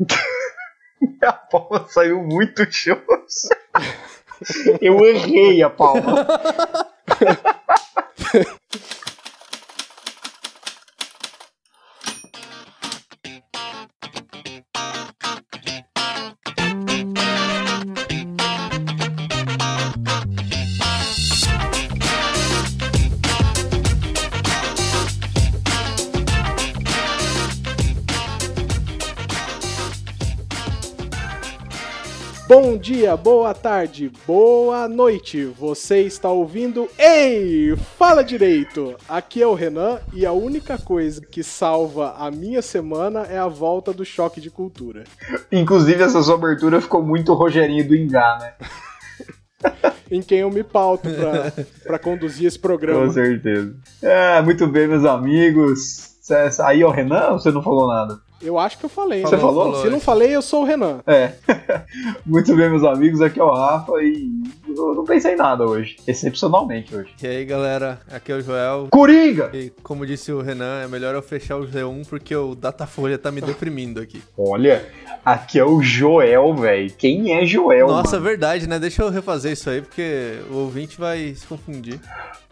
a palma saiu muito xoxa. Eu errei a palma. dia, boa tarde, boa noite. Você está ouvindo Ei, fala direito. Aqui é o Renan e a única coisa que salva a minha semana é a volta do choque de cultura. Inclusive, essa sua abertura ficou muito Rogerinho do Ingá, né? em quem eu me pauto para conduzir esse programa. Com certeza. É, muito bem, meus amigos. Aí, o Renan, você não falou nada? Eu acho que eu falei. Você né? falou? falou? Se não falei, eu sou o Renan. É. Muito bem, meus amigos. Aqui é o Rafa e eu não pensei em nada hoje. Excepcionalmente hoje. E aí, galera. Aqui é o Joel. Coringa! E como disse o Renan, é melhor eu fechar o Z1 porque o Datafolha tá me deprimindo aqui. Olha, aqui é o Joel, velho. Quem é Joel? Nossa, mano? verdade, né? Deixa eu refazer isso aí porque o ouvinte vai se confundir.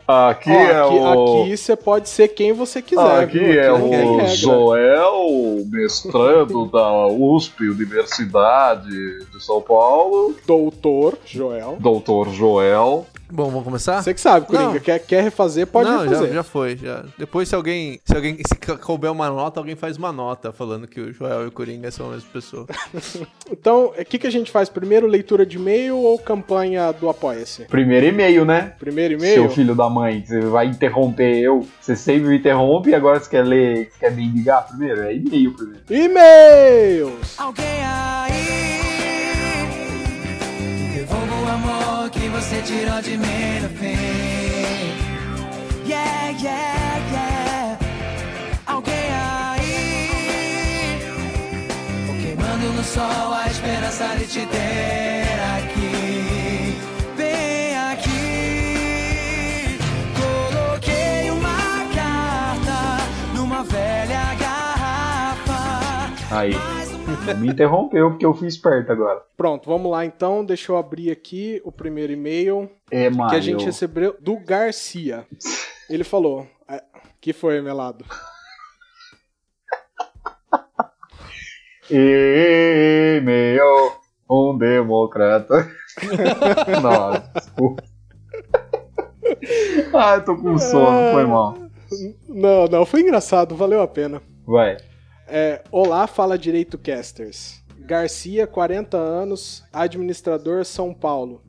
Aqui Ó, é aqui, o. Aqui você pode ser quem você quiser. Aqui viu? é aqui o Joel, mestrando da USP, Universidade de São Paulo. Doutor Joel. Doutor Joel. Bom, vamos começar? Você que sabe, Coringa. Quer, quer refazer, pode não, refazer. Já, já foi, já. Depois, se alguém, se alguém se couber uma nota, alguém faz uma nota falando que o Joel e o Coringa são a mesma pessoa. então, o que, que a gente faz? Primeiro, leitura de e-mail ou campanha do Apoia-se? Primeiro e-mail, né? Primeiro e-mail? Seu filho da mãe, você vai interromper eu. Você sempre me interrompe e agora você quer ler, você quer me ligar primeiro? É e-mail primeiro. E-mails! Alguém aí amor que você tirou de mim no fim. Yeah, yeah, yeah. Alguém aí, queimando no sol a esperança de te ter aqui. Vem aqui, coloquei uma carta numa velha garrafa. Aí. Me interrompeu porque eu fui esperto agora. Pronto, vamos lá então. Deixa eu abrir aqui o primeiro e-mail é, que a gente recebeu do Garcia. Ele falou: é, que foi, Melado? E-mail, um democrata. Nossa, desculpa. Ah, eu tô com sono, foi mal. Não, não, foi engraçado, valeu a pena. Vai. É, Olá, fala direito casters. Garcia, 40 anos, administrador São Paulo.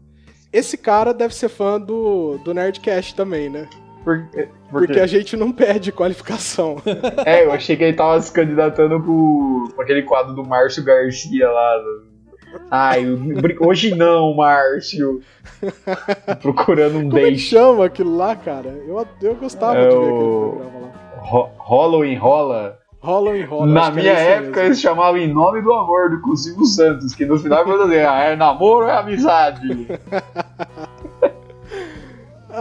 Esse cara deve ser fã do, do Nerdcast também, né? Por, por Porque a gente não pede qualificação. É, eu achei que ele tava se candidatando pro, pro aquele quadro do Márcio Garcia lá. Ai, hoje não, Márcio. Procurando um Como date. Como é que chama aquilo lá, cara? Eu, eu gostava é de ver aquele programa lá. Ro Rolo enrola? Rola e rola. Na minha época mesmo. eles chamavam Em Nome do Amor do Silvio Santos, que no final eu dizer, ah, é namoro ou é amizade?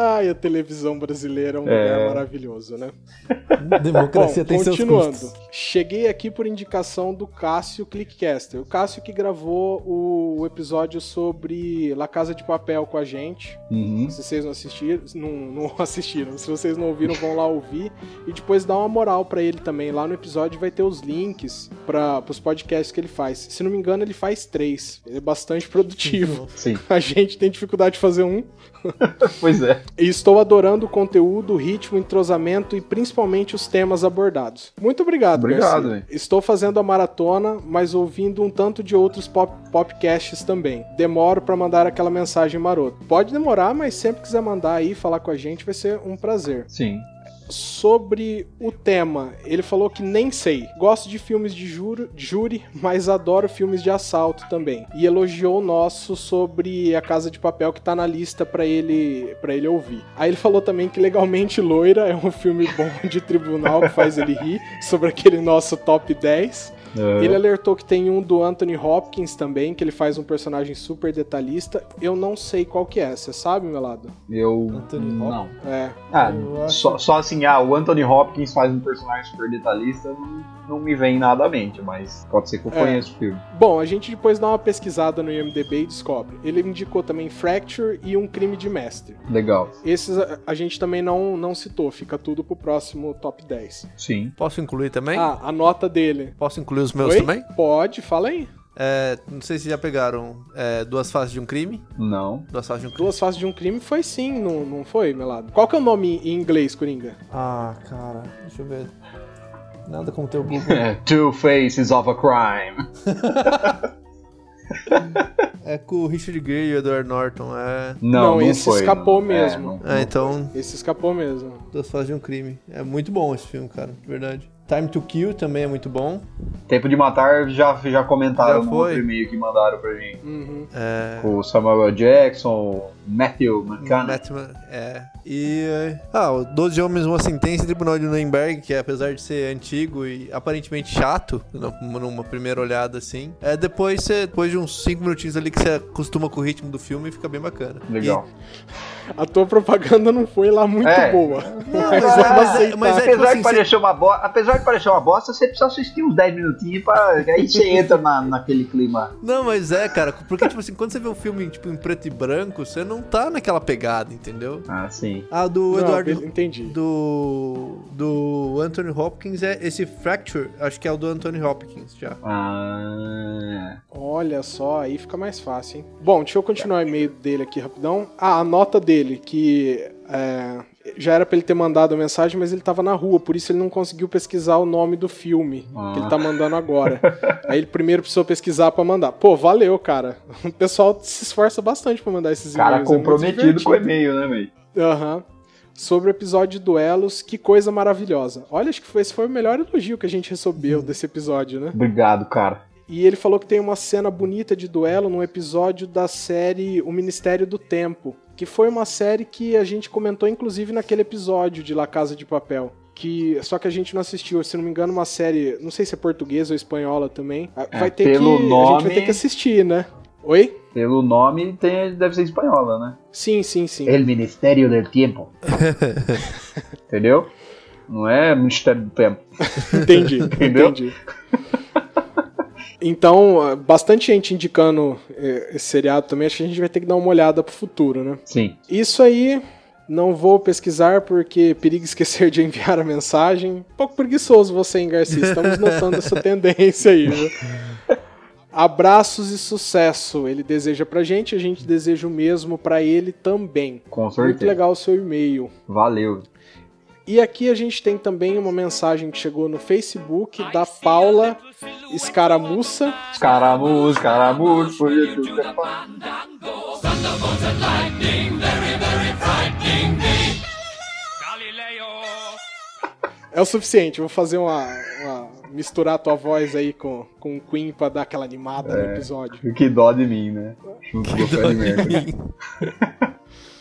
Ai, a televisão brasileira é um é... lugar maravilhoso, né? Democracia Bom, tem continuando. seus custos. Cheguei aqui por indicação do Cássio Clickcaster. O Cássio que gravou o episódio sobre La Casa de Papel com a gente. Uhum. Se vocês não assistiram, não, não, assistiram. Se vocês não ouviram, vão lá ouvir e depois dá uma moral para ele também. Lá no episódio vai ter os links para os podcasts que ele faz. Se não me engano, ele faz três. Ele é bastante produtivo. Sim. A gente tem dificuldade de fazer um. pois é. E estou adorando o conteúdo, o ritmo, o entrosamento e principalmente os temas abordados. Muito obrigado, Obrigado. Estou fazendo a maratona, mas ouvindo um tanto de outros pop podcasts também. Demoro para mandar aquela mensagem marota. Pode demorar, mas sempre quiser mandar aí falar com a gente vai ser um prazer. Sim sobre o tema. Ele falou que nem sei. Gosto de filmes de juro, júri, mas adoro filmes de assalto também. E elogiou o nosso sobre A Casa de Papel que tá na lista para ele para ele ouvir. Aí ele falou também que Legalmente Loira é um filme bom de tribunal que faz ele rir sobre aquele nosso top 10. Aham. Ele alertou que tem um do Anthony Hopkins também, que ele faz um personagem super detalhista. Eu não sei qual que é, você sabe, Melado? Eu. Anthony não. É. Ah, só, só assim, ah, o Anthony Hopkins faz um personagem super detalhista, não, não me vem nada à mente, mas pode ser que eu É. conheça o filme. Bom, a gente depois dá uma pesquisada no IMDB e descobre. Ele indicou também Fracture e Um Crime de Mestre. Legal. Esses a, a gente também não, não citou, fica tudo pro próximo top 10. Sim. Posso incluir também? Ah, a nota dele. Posso incluir os meus Oi? também? Pode, fala aí. É, não sei se já pegaram é, Duas Faces de um Crime. Não. Duas Faces de um Crime. Duas faces de um crime foi sim, não, não foi, Melado? Qual que é o nome em inglês, Coringa? Ah, cara, deixa eu ver. Nada como ter o Google. Two Faces of a Crime. é com o Richard Gere e o Edward Norton. É. Não, Não, não esse foi, escapou não. mesmo. É, não- É, então, Esse escapou mesmo. Duas Faces de um Crime. É muito bom esse filme, cara, de verdade. Time to Kill também é muito bom. Tempo de Matar já, já comentaram Já no foi? outro e-mail que mandaram pra gente. Uhum. É. Com o Samuel. Jackson, Matthew McConaughey. Batman, é. E. é, Ah, o 12 Homens, uma Sentença e Tribunal de Nuremberg, que apesar de ser antigo e aparentemente chato, numa primeira olhada assim, é depois, você, depois de uns 5 minutinhos ali que você acostuma com o ritmo do filme, fica bem bacana. Legal. A tua propaganda não foi lá muito É. boa. Não, Mas mas, é, é apesar, tipo assim, de parecer uma bo... apesar de parecer uma bosta, você precisa assistir uns 10 minutinhos pra. Aí você entra na, naquele clima. Não, mas é, cara, porque, tipo assim, quando você vê um filme, tipo, em preto e branco, você não tá naquela pegada, entendeu? Ah, sim. Ah, do Não, Eduardo... entendi. Do... Do Anthony Hopkins, é esse Fracture, acho que é o do Anthony Hopkins, já. Ah. Olha só, aí fica mais fácil, hein? Bom, deixa eu continuar o e-mail dele aqui rapidão. Ah, a nota dele, que é, já era pra ele ter mandado a mensagem, mas ele tava na rua, por isso ele não conseguiu pesquisar o nome do filme que ele tá mandando agora. Aí ele primeiro precisou pesquisar pra mandar. Pô, valeu, cara. O pessoal se esforça bastante pra mandar esses Cara e-mails. é muito comprometido com o e-mail, né, velho? Aham. Sobre o episódio de duelos, que coisa maravilhosa. Olha, acho que foi, esse foi o melhor elogio que a gente recebeu desse episódio, né? Obrigado, cara. E ele falou que tem uma cena bonita de duelo num episódio da série O Ministério do Tempo, que foi uma série que a gente comentou inclusive naquele episódio de La Casa de Papel. Que, só que a gente não assistiu, se não me engano, uma série, não sei se é portuguesa ou espanhola também. É, vai ter pelo que, a gente nome- vai ter que assistir, né? Oi? Pelo nome, tem, deve ser espanhola, né? Sim, sim, sim. El Ministério del Tiempo. Entendeu? Não é Ministério do Tempo. Entendi, Entendeu? entendi. Então, ah, bastante gente indicando eh, esse seriado também. Acho que a gente vai ter que dar uma olhada pro futuro, né? Sim. Isso aí, não vou pesquisar porque perigo esquecer de enviar a mensagem. Um pouco preguiçoso você, hein, Garcia? Estamos notando essa tendência aí, viu? Abraços e sucesso. Ele deseja pra gente, a gente deseja o mesmo pra ele também. Com Muito certeza. legal o seu e-mail. Valeu. E aqui a gente tem também uma mensagem que chegou no Facebook da Paula Escaramuça. Escaramujo, foi tudo que é. É o suficiente, vou fazer uma, uma- misturar a tua voz aí com, com o Queen pra dar aquela animada no episódio. Que dó de mim, né? Com o Fred Mercury.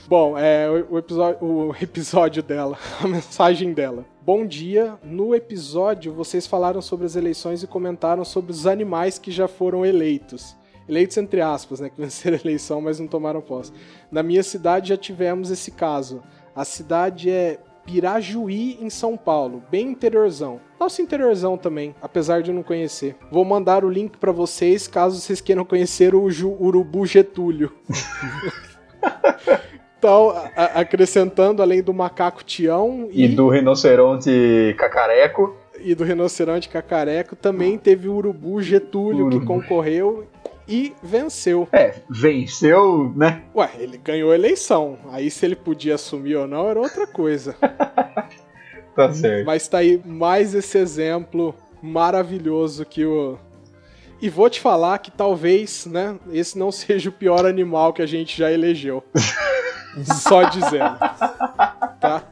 Bom, é o, episódio, o episódio dela, a mensagem dela. Bom dia, no episódio vocês falaram sobre as eleições e comentaram sobre os animais que já foram eleitos. Eleitos entre aspas, né? Que venceram a eleição, mas não tomaram posse. Na minha cidade já tivemos esse caso. A cidade é Pirajuí, em São Paulo, bem interiorzão. Nosso interiorzão também, apesar de eu não conhecer. Vou mandar o link pra vocês, caso vocês queiram conhecer o Urubu Getúlio. Então, acrescentando, além do macaco Tião E e, do rinoceronte cacareco. e do rinoceronte cacareco, também teve o urubu Getúlio que Urubu. concorreu e venceu. É, venceu, né? Ué, ele ganhou a eleição. Aí se ele podia assumir ou não era outra coisa. Tá certo. Mas tá aí mais esse exemplo maravilhoso que o. E vou te falar que talvez, né, esse não seja o pior animal que a gente já elegeu. Só dizendo. Tá?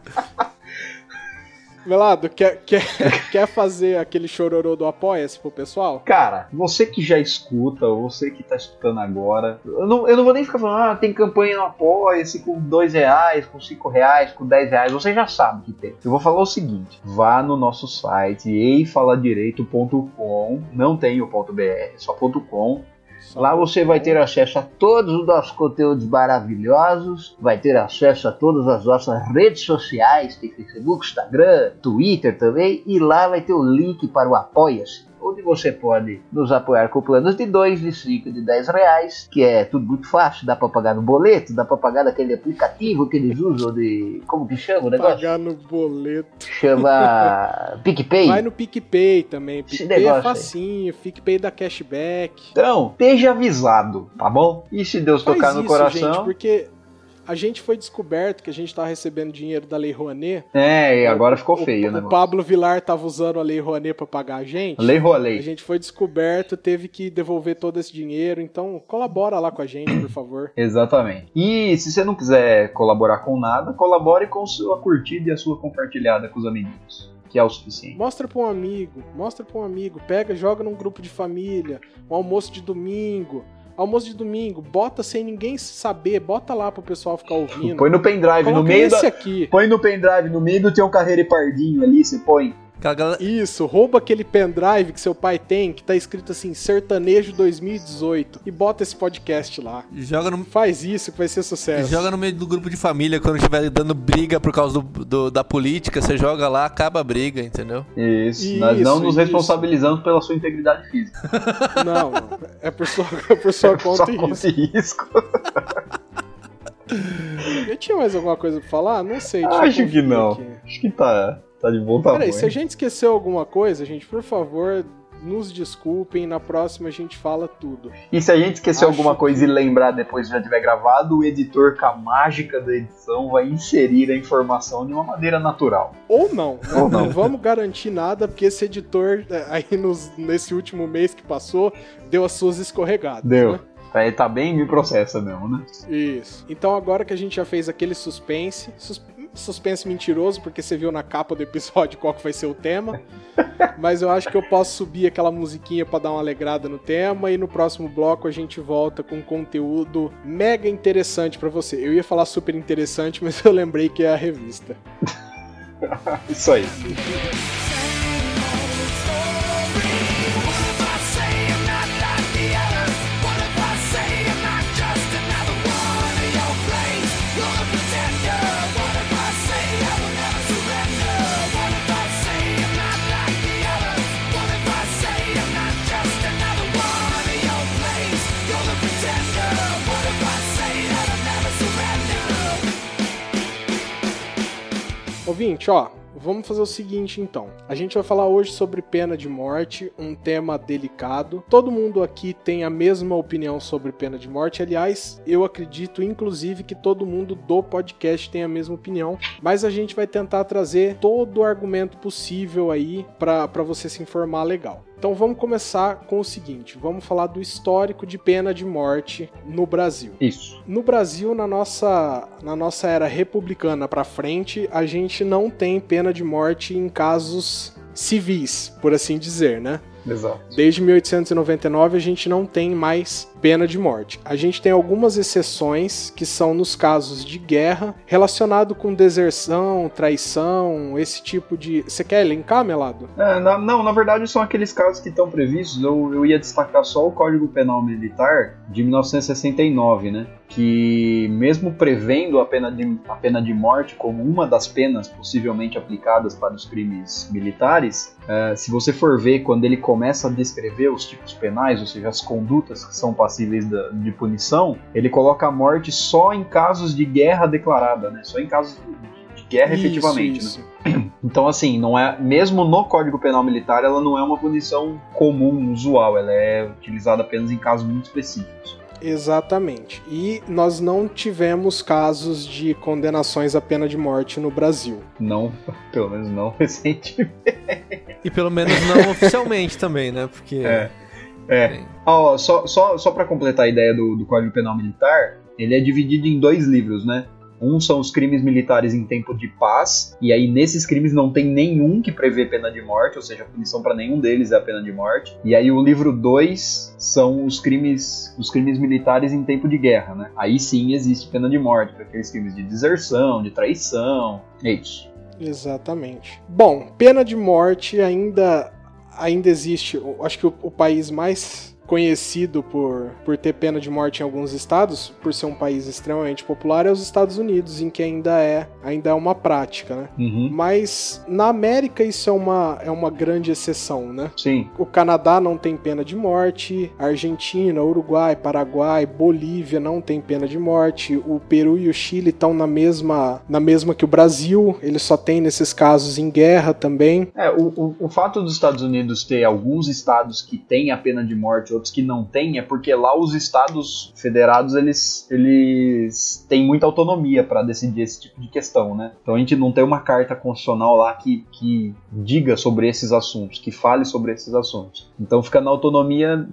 Melado, quer, quer, quer fazer aquele chororô do Apoia-se pro pessoal? Cara, você que já escuta, você que tá escutando agora, eu não, eu não vou nem ficar falando, ah, tem campanha no Apoia-se com dois reais, com cinco reais, com 10 reais, você já sabe que tem. Eu vou falar o seguinte, vá no nosso site, eifaladireito.com, não tem o .br, é só .com, Lá você vai ter acesso a todos os nossos conteúdos maravilhosos, vai ter acesso a todas as nossas redes sociais, tem Facebook, Instagram, Twitter também, e lá vai ter o link para o Apoia-se onde você pode nos apoiar com planos de 2, de 5 de 10 reais, que é tudo muito fácil, dá para pagar no boleto, dá para pagar naquele aplicativo que eles usam de. Como que chama o negócio? Pagar no boleto. Chama PicPay. Vai no PicPay também. PicPay é facinho, aí. PicPay dá cashback. Então, esteja avisado, tá bom? E se Deus Faz tocar no isso, coração. Gente, porque a gente foi descoberto que a gente tava recebendo dinheiro da Lei Rouanet. É, e agora ficou feio, o, né? O Pablo Vilar tava usando a Lei Rouanet para pagar a gente. Lei Rouanet. A gente foi descoberto, teve que devolver todo esse dinheiro, então colabora lá com a gente, por favor. Exatamente. E se você não quiser colaborar com nada, colabore com sua curtida e a sua compartilhada com os amiguinhos que é o suficiente. Mostra para um amigo, mostra para um amigo, pega, joga num grupo de família, um almoço de domingo, almoço de domingo, bota sem ninguém saber, bota lá pro pessoal ficar ouvindo. Põe no pendrive no meio esse da... aqui. Põe no pendrive no meio do teu carreira e pardinho ali, você põe. Galera... Isso, rouba aquele pendrive que seu pai tem, que tá escrito assim, Sertanejo 2018, e bota esse podcast lá. Joga no... Faz isso que vai ser sucesso. Joga no meio do grupo de família, quando estiver dando briga por causa do, do, da política, você joga lá, acaba a briga, entendeu? Isso, isso nós não nos responsabilizamos pela sua integridade física. Não, não. é por sua, é por sua conta, e risco. risco. Eu tinha mais alguma coisa pra falar? Não sei. Acho que não. Aqui. Acho que tá. Tá de bom tamanho. Peraí, se a gente esqueceu alguma coisa, gente, por favor, nos desculpem, na próxima a gente fala tudo. E se a gente esqueceu Acho alguma coisa que... e lembrar depois já tiver gravado, o editor com a mágica da edição vai inserir a informação de uma maneira natural. Ou não. Né? Ou não. não vamos garantir nada, porque esse editor, é, aí nos, nesse último mês que passou, deu as suas escorregadas. Deu. Né? Ele tá bem me processa mesmo, né? Isso. Então agora que a gente já fez aquele suspense, sus suspense mentiroso, porque você viu na capa do episódio qual que vai ser o tema. Mas eu acho que eu posso subir aquela musiquinha para dar uma alegrada no tema e no próximo bloco a gente volta com conteúdo mega interessante para você. Eu ia falar super interessante, mas eu lembrei que é a revista. Isso aí. Ouvinte, ó, vamos fazer o seguinte então. A gente vai falar hoje sobre pena de morte, um tema delicado. Todo mundo aqui tem a mesma opinião sobre pena de morte. Aliás, eu acredito inclusive que todo mundo do podcast tem a mesma opinião. Mas a gente vai tentar trazer todo o argumento possível aí para você se informar legal. Então vamos começar com o seguinte: vamos falar do histórico de pena de morte no Brasil. Isso. No Brasil, na nossa, na nossa era republicana para frente, a gente não tem pena de morte em casos civis, por assim dizer, né? Exato. Desde 1899 a gente não tem mais pena de morte. A gente tem algumas exceções que são nos casos de guerra, relacionado com deserção, traição, esse tipo de. Você quer elencar, Melado? É, na, não, na verdade são aqueles casos que estão previstos. Eu, eu ia destacar só o Código Penal Militar de 1969, né? Que mesmo prevendo a pena, de, a pena de morte como uma das penas possivelmente aplicadas para os crimes militares, é, se você for ver quando ele começa a descrever os tipos penais, ou seja, as condutas que são passadas passíveis de punição, ele coloca a morte só em casos de guerra declarada, né? Só em casos de guerra isso, efetivamente, isso. Né? Então, assim, não é mesmo no Código Penal Militar, ela não é uma punição comum, usual, ela é utilizada apenas em casos muito específicos. Exatamente. E nós não tivemos casos de condenações à pena de morte no Brasil. Não, pelo menos não recentemente. E pelo menos não oficialmente também, né? Porque. É. É. Ah, ó, só só, só para completar a ideia do, do Código Penal Militar, ele é dividido em dois livros, né? Um são os crimes militares em tempo de paz, e aí nesses crimes não tem nenhum que prevê pena de morte, ou seja, a punição para nenhum deles é a pena de morte. E aí o livro 2 são os crimes, os crimes militares em tempo de guerra, né? Aí sim existe pena de morte para aqueles crimes de deserção, de traição, é isso. Exatamente. Bom, pena de morte ainda ainda existe. Acho que o, o país mais conhecido por, por ter pena de morte em alguns estados, por ser um país extremamente popular, é os Estados Unidos, em que ainda é ainda é uma prática, né? Uhum. Mas na América isso é uma, é uma grande exceção, né? Sim. O Canadá não tem pena de morte, a Argentina, Uruguai, Paraguai, Bolívia não tem pena de morte, o Peru e o Chile estão na mesma, na mesma que o Brasil, eles só têm nesses casos em guerra também. É, o, o, o fato dos Estados Unidos ter alguns estados que têm a pena de morte, outros que não têm, é porque lá os estados federados eles, eles têm muita autonomia para decidir esse tipo de questão, né? Então a gente não tem uma carta constitucional lá que, que diga sobre esses assuntos, que fale sobre esses assuntos. Então fica na autonomia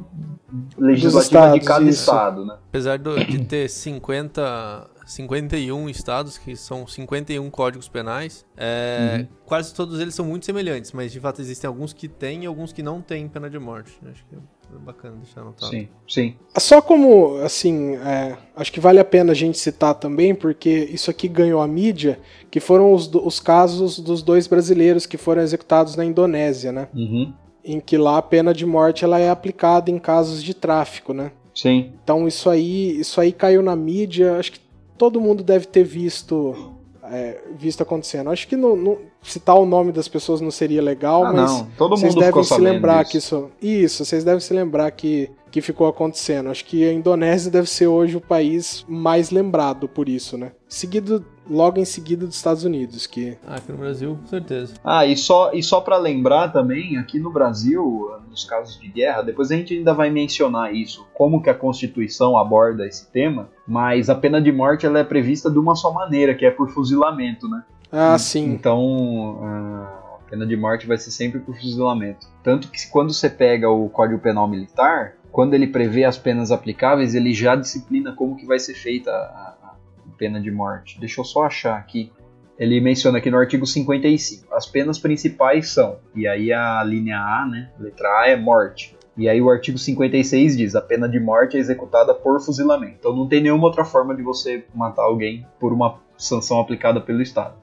legislativa de estados, cada isso. estado, né? Apesar do- de ter 50, 51 estados, que são 51 códigos penais, é, Uhum. quase todos eles são muito semelhantes, mas de fato existem alguns que têm e alguns que não têm pena de morte. Acho que é bacana deixar anotado. Sim, sim. Só como, assim, é, acho que vale a pena a gente citar também, porque isso aqui ganhou a mídia, que foram os, os casos dos dois brasileiros que foram executados na Indonésia, né? Uhum. Em que lá a pena de morte ela é aplicada em casos de tráfico, né? Sim. Então isso aí, isso aí caiu na mídia, acho que todo mundo deve ter visto, é, visto acontecendo. Acho que não, não- citar o nome das pessoas não seria legal, Ah, mas não. Todo vocês mundo devem ficou se lembrar disso. que isso. Isso, vocês devem se lembrar que, que ficou acontecendo. Acho que a Indonésia deve ser hoje o país mais lembrado por isso, né? Seguido, logo em seguida dos Estados Unidos, que. Ah, aqui no Brasil, com certeza. Ah, e só, e só para lembrar também, aqui no Brasil, nos casos de guerra, depois a gente ainda vai mencionar isso, como que a Constituição aborda esse tema, mas a pena de morte ela é prevista de uma só maneira, que é por fuzilamento, né? Ah, sim. Então, a pena de morte vai ser sempre por fuzilamento. Tanto que quando você pega o Código Penal Militar, quando ele prevê as penas aplicáveis, ele já disciplina como que vai ser feita a, a pena de morte. Deixa eu só achar aqui. Ele menciona aqui no artigo 55. As penas principais são, e aí a linha A, né, letra A é morte. E aí o artigo 56 diz, a pena de morte é executada por fuzilamento. Então não tem nenhuma outra forma de você matar alguém por uma sanção aplicada pelo Estado.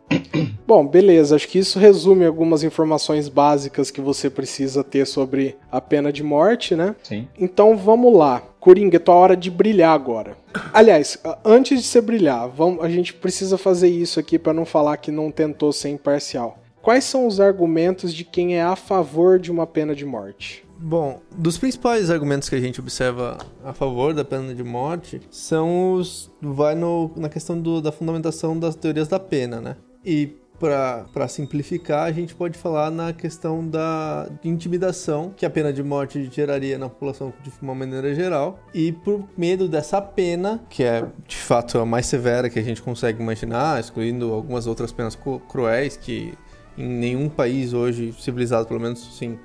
Bom, beleza. Acho que isso resume algumas informações básicas que você precisa ter sobre a pena de morte, né? Sim. Então vamos lá. Coringa, é tua hora de brilhar agora. Aliás, antes de você brilhar, vamos, a gente precisa fazer isso aqui para não falar que não tentou ser imparcial. Quais são os argumentos de quem é a favor de uma pena de morte? Bom, dos principais argumentos que a gente observa a favor da pena de morte são os. vai no, na questão do- da fundamentação das teorias da pena, né? E para simplificar, a gente pode falar na questão da intimidação que a pena de morte geraria na população de uma maneira geral. E por medo dessa pena, que é de fato a mais severa que a gente consegue imaginar, excluindo algumas outras penas cru- cruéis que em nenhum país hoje civilizado, pelo menos sim,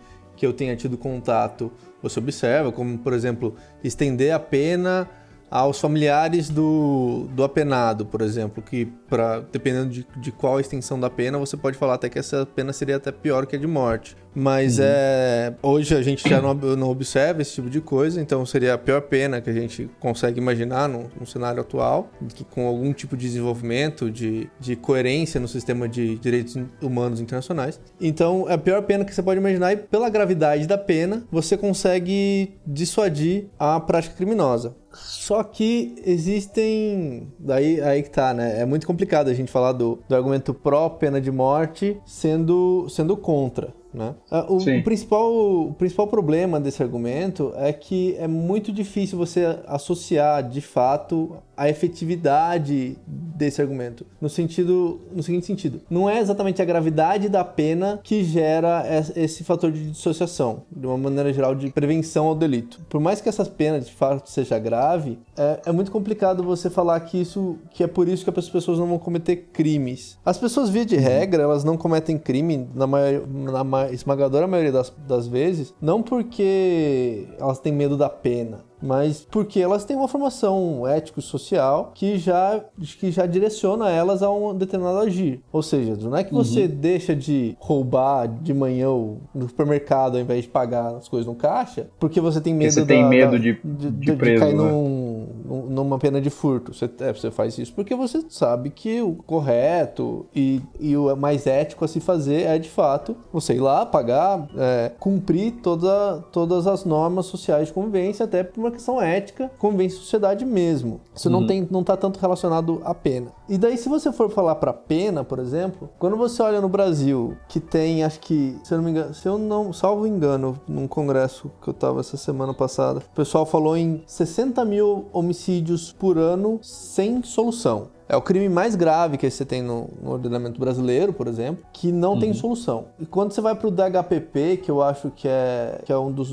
que eu tenha tido contato, você observa, como por exemplo, estender a pena aos familiares do, do apenado, por exemplo, que pra, dependendo de, de qual extensão da pena, você pode falar até que essa pena seria até pior que a de morte. Mas é hoje a gente já não, não observa esse tipo de coisa, então seria a pior pena que a gente consegue imaginar no, no cenário atual, que com algum tipo de desenvolvimento, de, de coerência no sistema de direitos humanos internacionais. Então, é a pior pena que você pode imaginar e pela gravidade da pena, você consegue dissuadir a prática criminosa. Só que existem. Daí aí que tá, né? É muito complicado a gente falar do, do argumento pró pena de morte sendo, sendo contra. Né? Ah, O, o principal, o principal problema desse argumento é que é muito difícil você associar de fato a efetividade desse argumento. No sentido, no seguinte sentido, não é exatamente a gravidade da pena que gera es- esse fator de dissociação, de uma maneira geral de prevenção ao delito. Por mais que essa pena de fato seja grave, é, é muito complicado você falar que isso, que é por isso que as pessoas não vão cometer crimes. As pessoas via de regra, elas não cometem crime na, maior, na ma- esmagadora maioria das, das vezes, não porque elas têm medo da pena, mas porque elas têm uma formação ético-social que já, que já direciona elas a um determinado agir. Ou seja, não é que você Uhum. deixa de roubar de manhã no supermercado ao invés de pagar as coisas no caixa, porque você tem medo, você tem da- medo da- de- de preso, cair né? num- num- numa pena de furto. Você, é, você faz isso porque você sabe que o correto e, e o mais ético a se fazer é de fato você ir lá, pagar, é, cumprir toda, todas as normas sociais de convivência, até por uma questão ética, em sociedade mesmo. Isso não, tem, não tá tanto relacionado à pena. E daí, se você for falar pra pena, por exemplo, quando você olha no Brasil, que tem, acho que, se eu não me engano, se eu não, salvo engano, num congresso que eu tava essa semana passada, o pessoal falou em 60 mil homicídios por ano sem solução. É o crime mais grave que você tem no, no ordenamento brasileiro, por exemplo, que não tem solução. E quando você vai pro DHPP, que eu acho que é, que é, um, dos,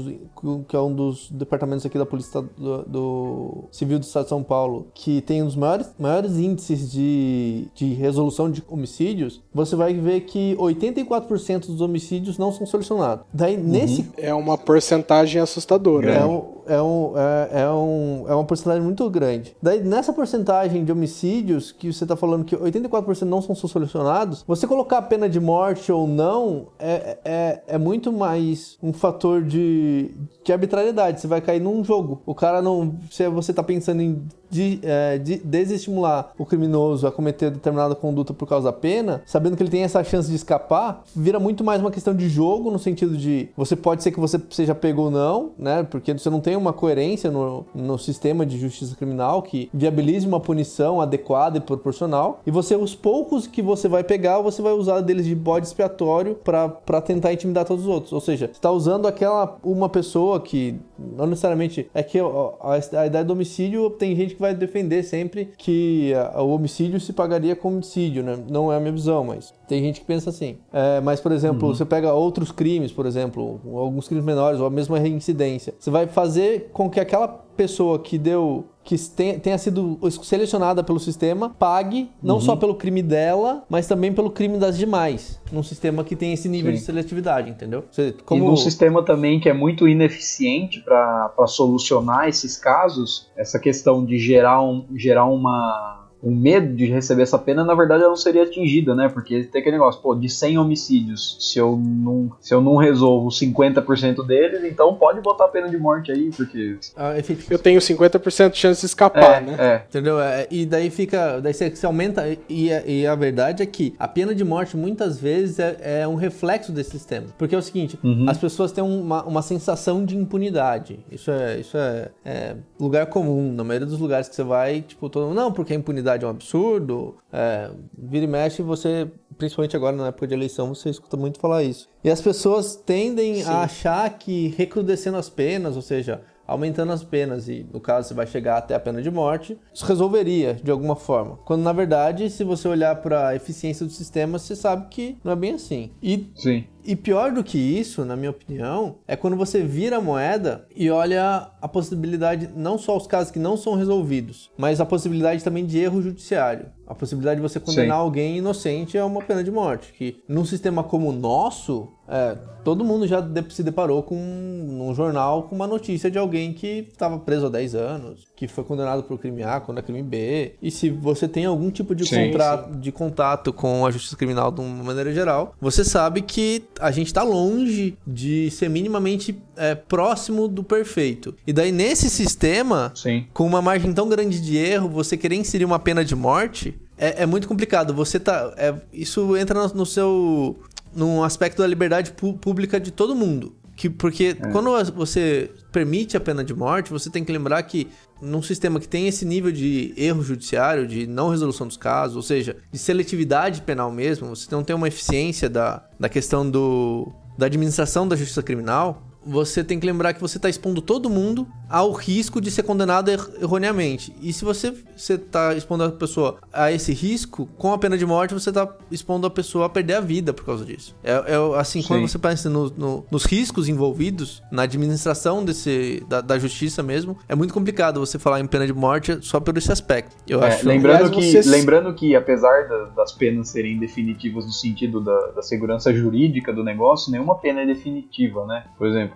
que é um dos departamentos aqui da Polícia do, do Civil do Estado de São Paulo, que tem um dos maiores, maiores índices de, de resolução de homicídios, você vai ver que 84% dos homicídios não são solucionados. Daí, nesse É uma porcentagem assustadora. é, né? um, é, um, é, é, um, é uma porcentagem muito grande. Daí, nessa porcentagem de homicídios, que você está falando que 84% não são solucionados, você colocar a pena de morte ou não é, é, é muito mais um fator de, de arbitrariedade. Você vai cair num jogo. O cara não. Se você está pensando em de, é, de desestimular o criminoso a cometer determinada conduta por causa da pena, sabendo que ele tem essa chance de escapar, vira muito mais uma questão de jogo, no sentido de você pode ser que você seja pego ou não, né? Porque você não tem uma coerência no, no sistema de justiça criminal que viabilize uma punição adequada e proporcional. E você, os poucos que você vai pegar, você vai usar deles de bode expiatório para tentar intimidar todos os outros. Ou seja, está usando aquela uma pessoa que não necessariamente é que a, a ideia do homicídio tem gente que vai defender sempre que a- o homicídio se pagaria com homicídio, né? Não é a minha visão, mas tem gente que pensa assim. É, mas, por exemplo, você pega outros crimes, por exemplo, alguns crimes menores, ou a mesma reincidência. Você vai fazer com que aquela pessoa que deu que tenha, sido selecionada pelo sistema pague não só pelo crime dela, mas também pelo crime das demais, num sistema que tem esse nível Sim. de seletividade, entendeu? Você, E como num sistema também que é muito ineficiente para solucionar esses casos, essa questão de gerar, um, gerar uma, um medo de receber essa pena, na verdade, ela não seria atingida, né? Porque tem aquele negócio, pô, de 100 homicídios, se eu não, se eu não resolvo 50% deles, então pode botar a pena de morte aí, porque. Ah, Eu tenho 50% de chance de escapar, é, né? é. Entendeu? É, E daí fica. Daí você, você aumenta. E, a- e a verdade é que a pena de morte muitas vezes é, é um reflexo desse sistema. Porque é o seguinte: Uhum. as pessoas têm uma, uma sensação de impunidade. Isso é, isso é, é lugar comum. Na maioria dos lugares que você vai, tipo, todo mundo. Não, porque a impunidade é um absurdo. É, vira e mexe, você. Principalmente agora na época de eleição, você escuta muito falar isso. E as pessoas tendem a achar que recrudescendo as penas, ou seja, aumentando as penas e, no caso, você vai chegar até a pena de morte, isso resolveria de alguma forma. Quando, na verdade, se você olhar para a eficiência do sistema, você sabe que não é bem assim. E Sim. E pior do que isso, na minha opinião, é quando você vira a moeda e olha a possibilidade, não só os casos que não são resolvidos, mas a possibilidade também de erro judiciário. A possibilidade de você condenar Sim. alguém inocente a uma pena de morte. Que num sistema como o nosso, é, todo mundo já se deparou com num jornal com uma notícia de alguém que estava preso há 10 anos, que foi condenado por crime A quando é crime B. E se você tem algum tipo de, Sim, contra- de contato com a justiça criminal de uma maneira geral, você sabe que a gente tá longe de ser minimamente é, próximo do perfeito. E daí, nesse sistema, Sim. com uma margem tão grande de erro, você querer inserir uma pena de morte é, é muito complicado. Você tá. é, isso entra no, no seu. num aspecto da liberdade pública de todo mundo. Que, porque quando você permite a pena de morte, você tem que lembrar que num sistema que tem esse nível de erro judiciário, de não resolução dos casos, ou seja, de seletividade penal mesmo, você não tem uma eficiência da, da questão do, da administração da justiça criminal, você tem que lembrar que você está expondo todo mundo ao risco de ser condenado er- erroneamente. E se você está expondo a pessoa a esse risco, com a pena de morte, você está expondo a pessoa a perder a vida por causa disso. É, é assim, quando Sim. você pensa no- no- nos riscos envolvidos na administração desse, da, da justiça mesmo, é muito complicado você falar em pena de morte só por esse aspecto. Eu É, acho. lembrando, que, vocês- lembrando que, apesar da- das penas serem definitivas no sentido da, da segurança jurídica do negócio, nenhuma pena é definitiva, né? Por exemplo,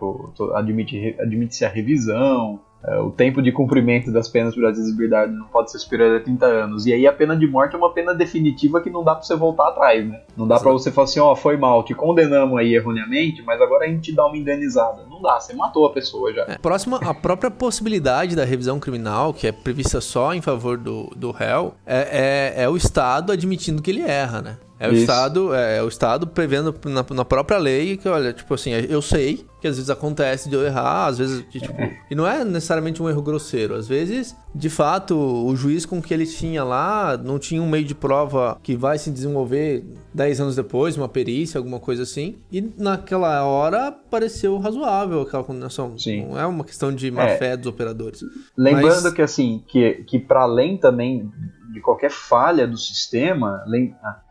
admite admite-se a revisão, é, o tempo de cumprimento das penas por admissabilidade não pode ser superior a 30 anos. E aí a pena de morte é uma pena definitiva que não dá pra você voltar atrás, né? Não dá pra você falar assim, ó, foi mal, te condenamos aí erroneamente, mas agora a gente dá uma indenizada. Não dá, você matou a pessoa já. É, próxima, a própria possibilidade da revisão criminal, que é prevista só em favor do, do réu, é, é, é o Estado admitindo que ele erra, né? É o, Estado, é, é, o Estado prevendo na, na, própria lei que, olha, tipo assim, eu sei que às vezes acontece de eu errar, às vezes, de, tipo, é. e não é necessariamente um erro grosseiro. Às vezes, de fato, o juiz com que ele tinha lá não tinha um meio de prova que vai se desenvolver 10 anos depois, uma perícia, alguma coisa assim, e naquela hora pareceu razoável aquela condenação. Sim. Não é uma questão de má é. fé dos operadores. Lembrando Mas... que, assim, que, que para além também de qualquer falha do sistema,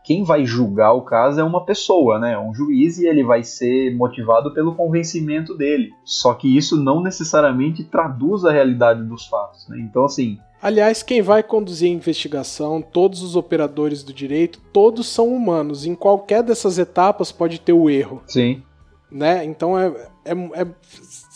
quem vai julgar o caso é uma pessoa, né? Um juiz e ele vai ser motivado pelo convencimento dele. Só que isso não necessariamente traduz a realidade dos fatos, né? Então, assim, Aliás, quem vai conduzir a investigação, todos os operadores do direito, todos são humanos. Em qualquer dessas etapas pode ter o erro. Sim. Né? Então é, é, é,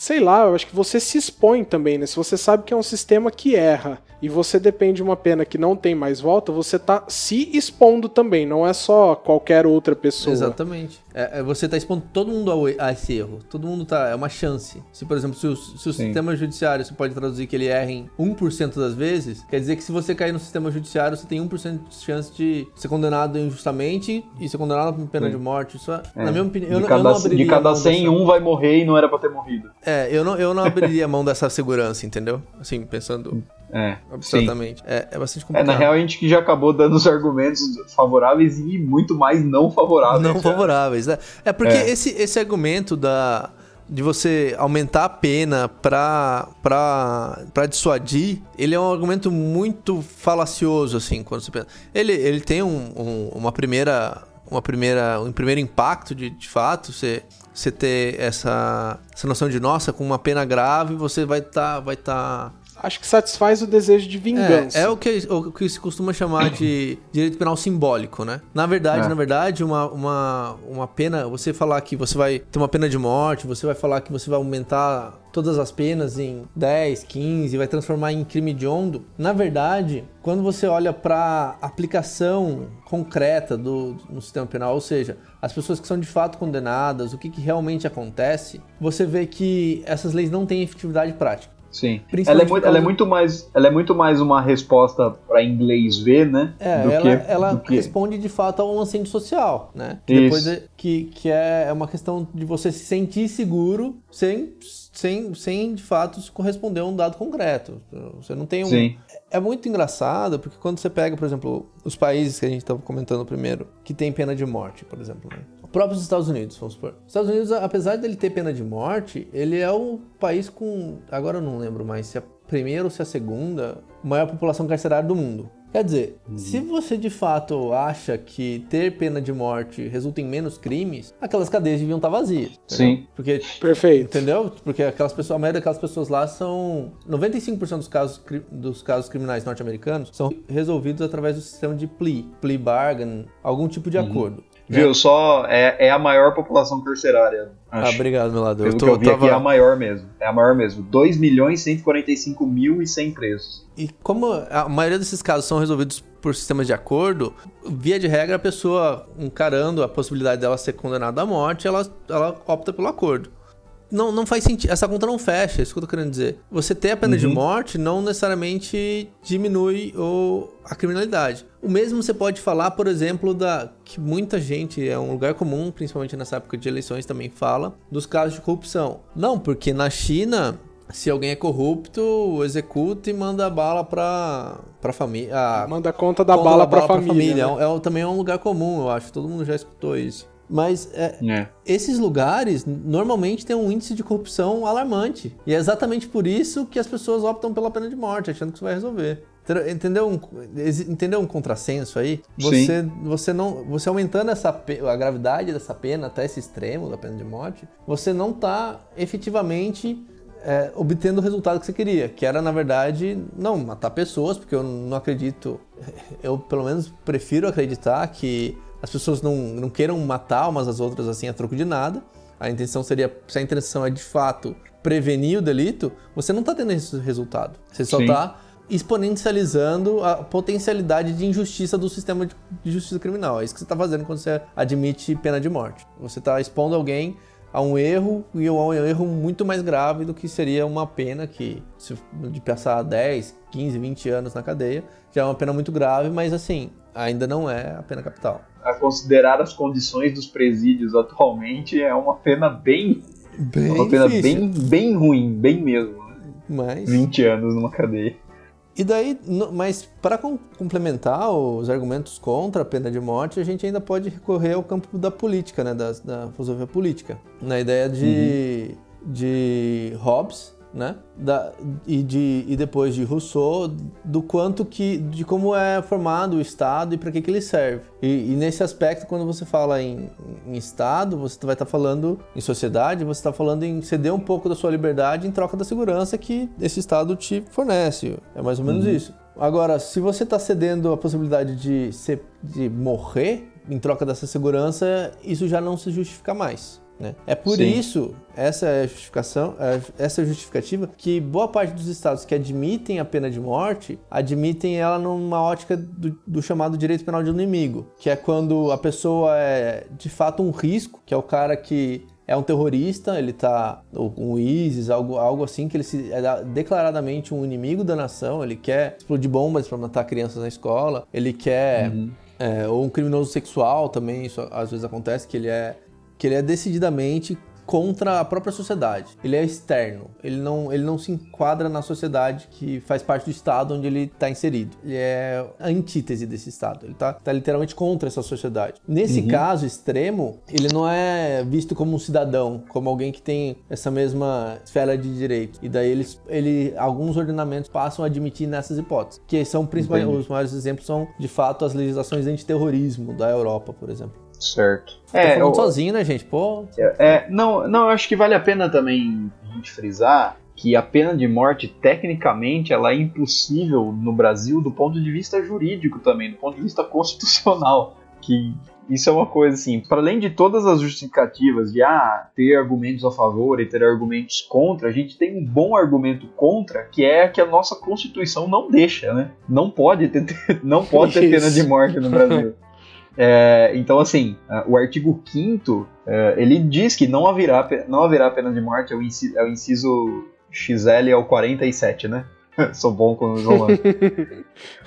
sei lá, eu acho que você se expõe também, né? Se você sabe que é um sistema que erra e você depende de uma pena que não tem mais volta, você tá se expondo também, não é só qualquer outra pessoa. Exatamente. É, é você tá expondo todo mundo a, esse erro. Todo mundo tá. É uma chance. Se, por exemplo, se o, se o sistema judiciário você pode traduzir que ele erra em 1% das vezes, quer dizer que se você cair no sistema judiciário, você tem 1% de chance de ser condenado injustamente e ser condenado por pena Sim. de morte. Isso é, é. na minha opinião, de eu, cada, eu não abriria. De cada 100, dessa... um vai morrer e não era pra ter morrido. É, eu não, eu não abriria mão dessa segurança, entendeu? Assim, pensando. É, absolutamente. É, é bastante complicado. É, na real, a gente que já acabou dando os argumentos favoráveis e muito mais não favoráveis. Não favoráveis, né? É porque é. Esse, esse argumento da, de você aumentar a pena pra, pra, pra dissuadir, ele é um argumento muito falacioso, assim, quando você pensa. Ele, ele tem um, um, uma primeira. Uma primeira, um primeiro impacto de, de fato, você, você ter essa, essa noção de, nossa, com uma pena grave, você vai estar tá, vai tá acho que satisfaz o desejo de vingança. É, é o, que, o que se costuma chamar de direito penal simbólico, né? Na verdade, é. na verdade, uma, uma, uma pena, você falar que você vai ter uma pena de morte, você vai falar que você vai aumentar todas as penas em 10, 15, vai transformar em crime de ondo. Na verdade, quando você olha para aplicação concreta do, no sistema penal, ou seja, as pessoas que são de fato condenadas, o que, que realmente acontece, você vê que essas leis não têm efetividade prática. Sim. Ela é, muito, ela é muito mais, ela é muito mais uma resposta para inglês ver, né? É, do ela, que, ela do responde de fato a um ascendente social, né? Que depois é, que, que é, é uma questão de você se sentir seguro sem, sem, sem de fato corresponder a um dado concreto. Você não tem um. Sim. É muito engraçado porque quando você pega, por exemplo, os países que a gente estava comentando primeiro, que tem pena de morte, por exemplo, né? Próprios Estados Unidos, vamos supor. Os Estados Unidos, apesar dele ter pena de morte, ele é o país com, agora eu não lembro mais se é a primeira ou se é a segunda maior população carcerária do mundo. Quer dizer, uhum. se você de fato acha que ter pena de morte resulta em menos crimes, aquelas cadeias deviam estar vazias. Entendeu? Sim. Porque, Perfeito. Entendeu? Porque aquelas pessoas, a maioria daquelas pessoas lá são 95% dos casos dos casos criminais norte-americanos são resolvidos através do sistema de plea, plea bargain, algum tipo de uhum. acordo. Viu, só é, é a maior população carcerária. Acho. Ah, obrigado, meu lado. Pelo eu tô, que eu vi tava... aqui é a maior mesmo. É a maior mesmo. 2 milhões 145 mil e 100 presos. E como a maioria desses casos são resolvidos por sistemas de acordo, via de regra a pessoa encarando a possibilidade dela ser condenada à morte, ela, ela opta pelo acordo não, não faz sentido. Essa conta não fecha, é isso que eu tô querendo dizer. Você ter a pena uhum. de morte não necessariamente diminui o, a criminalidade. O mesmo você pode falar, por exemplo, da que muita gente, é um lugar comum, principalmente nessa época de eleições também fala, dos casos de corrupção. Não, porque na China se alguém é corrupto, executa e manda a bala pra, pra família. Manda conta da bala, bala pra, pra família. família. Né? É, é, também é um lugar comum, eu acho. Todo mundo já escutou isso. Mas é, é. esses lugares normalmente têm um índice de corrupção alarmante. E é exatamente por isso que as pessoas optam pela pena de morte, achando que isso vai resolver. Entendeu um, entendeu um contrassenso aí? Você, Sim. você não, você aumentando essa a gravidade dessa pena até esse extremo da pena de morte, você não está efetivamente é, obtendo o resultado que você queria, que era na verdade não matar pessoas, porque eu não acredito, eu pelo menos prefiro acreditar que as pessoas não, não queiram matar umas às outras assim a troco de nada, a intenção seria, se a intenção é de fato prevenir o delito, você não está tendo esse resultado. Você só está exponencializando a potencialidade de injustiça do sistema de justiça criminal. É isso que você está fazendo quando você admite pena de morte. Você está expondo alguém a um erro e a um erro muito mais grave do que seria uma pena que, se de passar 10, 15, 20 anos na cadeia, já é uma pena muito grave, mas assim, ainda não é a pena capital. A considerar as condições dos presídios atualmente é uma pena bem. Bem uma pena difícil, bem, bem ruim, bem mesmo. né? mas... 20 anos numa cadeia. E daí, mas para complementar os argumentos contra a pena de morte, a gente ainda pode recorrer ao campo da política, né, da, da filosofia política, na ideia de, de Hobbes, né, da, e, de, e depois de Rousseau, do quanto que, de como é formado o Estado e para que, que ele serve. E, e nesse aspecto, quando você fala em, em Estado, você vai estar falando em sociedade, você está falando em ceder um pouco da sua liberdade em troca da segurança que esse Estado te fornece. É mais ou menos isso. Agora, se você está cedendo a possibilidade de, ser, de morrer em troca dessa segurança, isso já não se justifica mais. Né? É por Sim. isso, essa é a justificação, é- essa é a justificativa que boa parte dos estados que admitem a pena de morte admitem ela numa ótica do, do chamado direito penal de inimigo, que é quando a pessoa é de fato um risco, que é o cara que é um terrorista, ele tá ou um ISIS, algo, algo assim, que ele se, é da- declaradamente um inimigo da nação, ele quer explodir bombas para matar crianças na escola, ele quer é, ou um criminoso sexual também, isso às vezes acontece, que ele é que ele é decididamente contra a própria sociedade. Ele é externo. Ele não, ele não se enquadra na sociedade que faz parte do estado onde ele está inserido. Ele é a antítese desse estado. Ele está tá literalmente contra essa sociedade. Nesse caso extremo, ele não é visto como um cidadão, como alguém que tem essa mesma esfera de direito. E daí eles, ele, alguns ordenamentos passam a admitir nessas hipóteses. Que são principalmente os maiores exemplos são de fato as legislações antiterrorismo da Europa, por exemplo. Certo. Tô É, falando eu- sozinho, né, gente? Pô, É, não, não, eu acho que vale a pena também a gente frisar que a pena de morte, tecnicamente, ela é impossível no Brasil do ponto de vista jurídico também, do ponto de vista constitucional. Que isso é uma coisa assim, para além de todas as justificativas de ah, ter argumentos a favor e ter argumentos contra, a gente tem um bom argumento contra, que é que a nossa Constituição não deixa, né? Não pode ter, não pode ter pena de morte no Brasil. É, então, assim, o artigo 5 ele diz que não haverá, não haverá pena de morte, é o inciso, é o inciso XL ao 47, né? Sou bom com os romanos.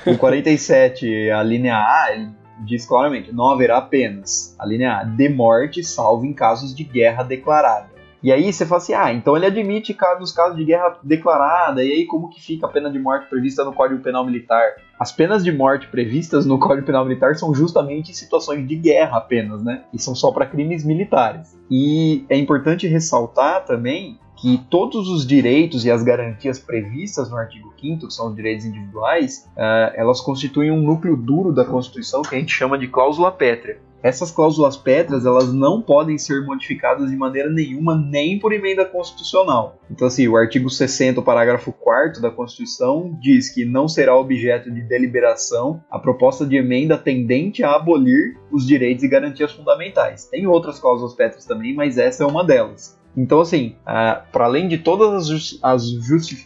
o 47, a linha A, ele diz claramente: não haverá penas, a linha A, de morte, salvo em casos de guerra declarada. E aí você fala assim, ah, então ele admite nos casos de guerra declarada, e aí como que fica a pena de morte prevista no Código Penal Militar? As penas de morte previstas no Código Penal Militar são justamente em situações de guerra apenas, né? E são só para crimes militares. E é importante ressaltar também que todos os direitos e as garantias previstas no artigo 5 que são os direitos individuais, eh, elas constituem um núcleo duro da Constituição que a gente chama de cláusula pétrea. Essas cláusulas pétreas, elas não podem ser modificadas de maneira nenhuma, nem por emenda constitucional. Então, assim, o artigo 60, o parágrafo 4 da Constituição, diz que não será objeto de deliberação a proposta de emenda tendente a abolir os direitos e garantias fundamentais. Tem outras cláusulas pétreas também, mas essa é uma delas. Então, assim, para além de todas as, justi- as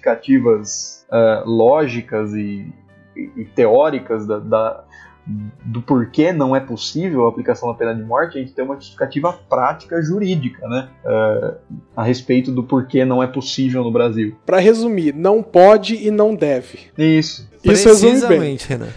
justificativas ah, lógicas e, e- teóricas da- da, do porquê não é possível a aplicação da pena de morte, a gente tem uma justificativa prática jurídica, né? eh, a respeito do porquê não é possível no Brasil. Pra resumir, não pode e não deve. Isso, Isso resume bem. Precisamente, Renan.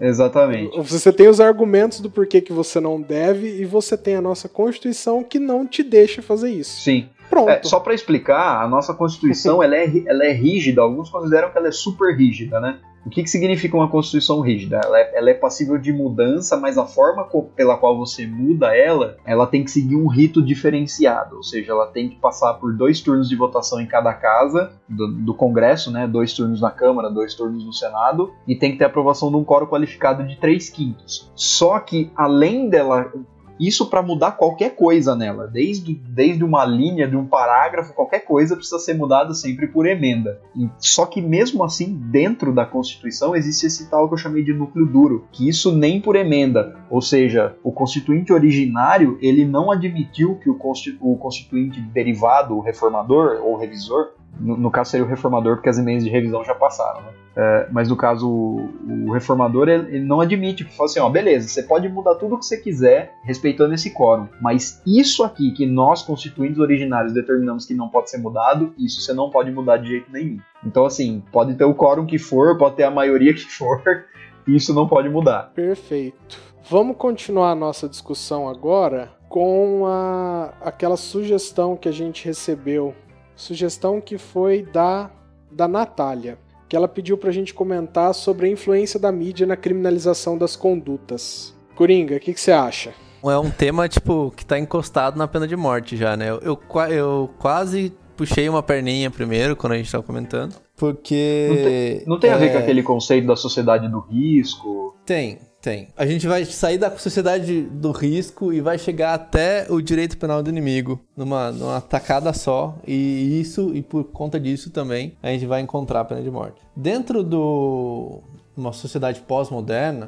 exatamente. Você tem os argumentos do porquê que você não deve e você tem a nossa Constituição que não te deixa fazer isso. Sim. Pronto. É, só para explicar, a nossa Constituição ela é, ela é rígida, alguns consideram que ela é super rígida, né? O que, que significa uma Constituição rígida? Ela é, ela é passível de mudança, mas a forma pela qual você muda ela, ela tem que seguir um rito diferenciado, ou seja, ela tem que passar por dois turnos de votação em cada casa do, do Congresso, né? Dois turnos na Câmara, dois turnos no Senado, e tem que ter aprovação de um quórum qualificado de 3 quintos. Só que, além dela Isso para mudar qualquer coisa nela, desde, desde uma linha, de um parágrafo, qualquer coisa precisa ser mudada sempre por emenda. E, só que mesmo assim, dentro da Constituição existe esse tal que eu chamei de núcleo duro, que isso nem por emenda, ou seja, o constituinte originário ele não admitiu que o, o constituinte derivado, o reformador ou revisor, no, no, caso seria o reformador, porque as emendas de revisão já passaram, né? É, mas no caso, o, o reformador ele, ele, não admite, que fala assim, ó, beleza, você pode mudar tudo o que você quiser, respeitando esse quórum, mas isso aqui que nós, constituintes originários, determinamos que não pode ser mudado, isso você não pode mudar de jeito nenhum. Então, assim, pode ter o quórum que for, pode ter a maioria que for, isso não pode mudar. Perfeito. Vamos continuar a nossa discussão agora com a, aquela sugestão que a gente recebeu Sugestão que foi da, da Natália, que ela pediu para a gente comentar sobre a influência da mídia na criminalização das condutas. Coringa, o que, que você acha? É um tema, tipo, que tá encostado na pena de morte já, né? Eu, eu, eu quase puxei uma perninha primeiro, quando a gente tava comentando. Porque. Não tem, não tem a ver com é, aquele conceito da sociedade do risco? Tem, tem. A gente vai sair da sociedade do risco e vai chegar até o direito penal do inimigo numa, numa tacada só. E isso, e por conta disso também, a gente vai encontrar a pena de morte. Dentro do uma sociedade pós-moderna,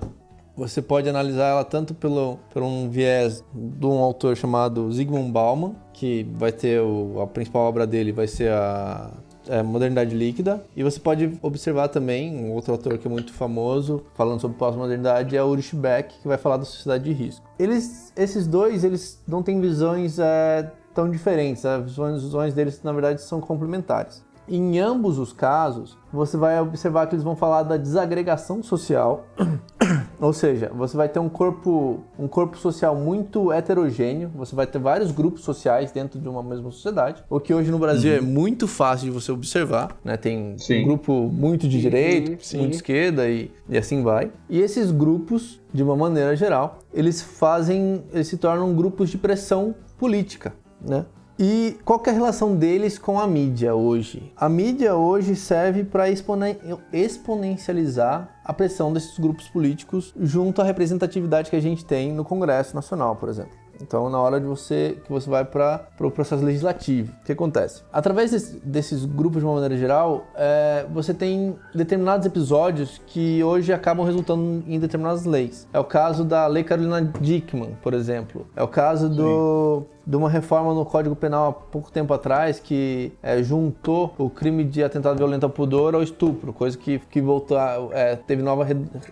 você pode analisar ela tanto pelo, por um viés de um autor chamado Zygmunt Bauman, que vai ter o, a principal obra dele vai ser a é, Modernidade Líquida. E você pode observar também um outro autor que é muito famoso, falando sobre pós-modernidade, é o Ulrich Beck, que vai falar da sociedade de risco. Eles, esses dois, eles não têm visões é, tão diferentes. As visões, visões deles, na verdade, são complementares. Em ambos os casos, você vai observar que eles vão falar da desagregação social, ou seja, você vai ter um corpo, um corpo social muito heterogêneo, você vai ter vários grupos sociais dentro de uma mesma sociedade, o que hoje no Brasil é uhum. é muito fácil de você observar, né? Tem sim. um grupo muito de direita, muito de esquerda e, e assim vai. E esses grupos, de uma maneira geral, eles fazem, eles se tornam grupos de pressão política, né? E qual é a relação deles com a mídia hoje? A mídia hoje serve para exponencializar a pressão desses grupos políticos junto à representatividade que a gente tem no Congresso Nacional, por exemplo. Então, na hora de você que você vai para o pro processo legislativo, o que acontece? Através desse, desses grupos de uma maneira geral, é, você tem determinados episódios que hoje acabam resultando em determinadas leis. É o caso da Lei Carolina Dickman, por exemplo. É o caso do de uma reforma no Código Penal há pouco tempo atrás que é, juntou o crime de atentado violento ao pudor ao estupro, coisa que, que voltou a, é, teve nova